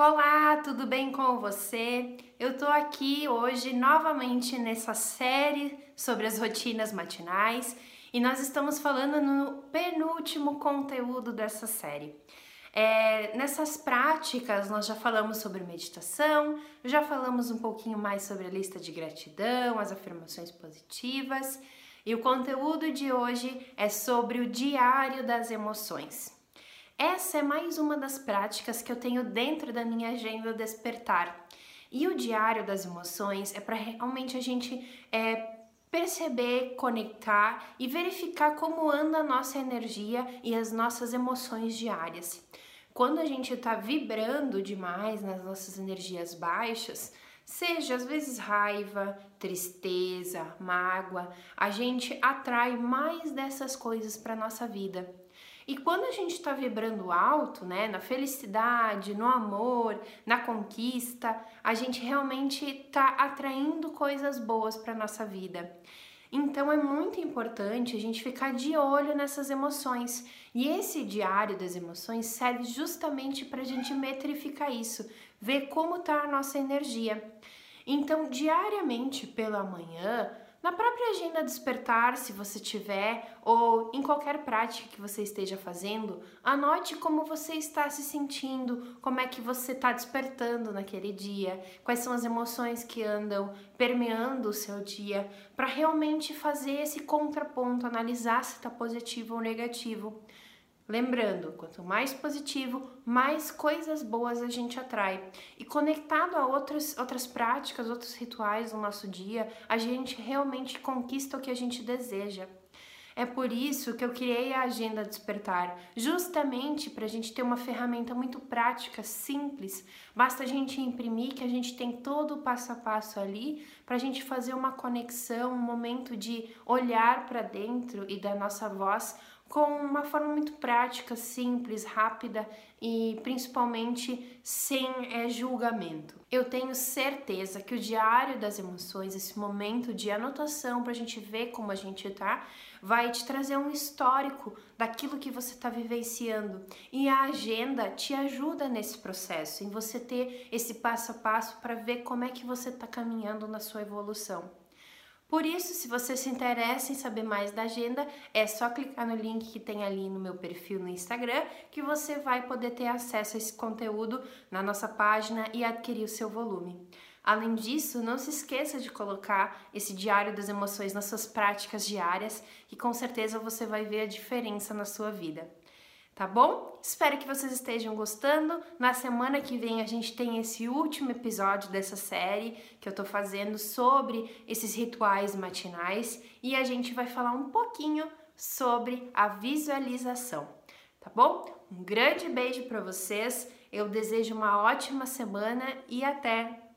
Olá, tudo bem com você? Eu tô aqui hoje novamente nessa série sobre as rotinas matinais e nós estamos falando no penúltimo conteúdo dessa série. É, nessas práticas, nós já falamos sobre meditação, já falamos um pouquinho mais sobre a lista de gratidão, as afirmações positivas, e o conteúdo de hoje é sobre o diário das emoções. Essa é mais uma das práticas que eu tenho dentro da minha agenda despertar. E o diário das emoções é para realmente a gente é, perceber, conectar e verificar como anda a nossa energia e as nossas emoções diárias. Quando a gente está vibrando demais nas nossas energias baixas, seja às vezes raiva, tristeza, mágoa, a gente atrai mais dessas coisas para nossa vida. E quando a gente está vibrando alto, né, na felicidade, no amor, na conquista, a gente realmente está atraindo coisas boas para nossa vida. Então é muito importante a gente ficar de olho nessas emoções. E esse diário das emoções serve justamente para a gente metrificar isso, ver como está a nossa energia. Então, diariamente pela manhã, na própria agenda despertar, se você tiver, ou em qualquer prática que você esteja fazendo, anote como você está se sentindo, como é que você está despertando naquele dia, quais são as emoções que andam permeando o seu dia, para realmente fazer esse contraponto, analisar se está positivo ou negativo. Lembrando, quanto mais positivo, mais coisas boas a gente atrai. E conectado a outras, outras práticas, outros rituais no nosso dia, a gente realmente conquista o que a gente deseja. É por isso que eu criei a Agenda Despertar, justamente para a gente ter uma ferramenta muito prática, simples. Basta a gente imprimir que a gente tem todo o passo a passo ali para a gente fazer uma conexão, um momento de olhar para dentro e da nossa voz com uma forma muito prática, simples, rápida e principalmente sem é, julgamento. Eu tenho certeza que o diário das emoções, esse momento de anotação para a gente ver como a gente tá, vai te trazer um histórico daquilo que você está vivenciando e a agenda te ajuda nesse processo, em você ter esse passo a passo para ver como é que você está caminhando na sua evolução. Por isso, se você se interessa em saber mais da agenda, é só clicar no link que tem ali no meu perfil no Instagram que você vai poder ter acesso a esse conteúdo na nossa página e adquirir o seu volume. Além disso, não se esqueça de colocar esse diário das emoções nas suas práticas diárias, que com certeza você vai ver a diferença na sua vida tá bom? Espero que vocês estejam gostando. Na semana que vem a gente tem esse último episódio dessa série que eu tô fazendo sobre esses rituais matinais e a gente vai falar um pouquinho sobre a visualização, tá bom? Um grande beijo para vocês. Eu desejo uma ótima semana e até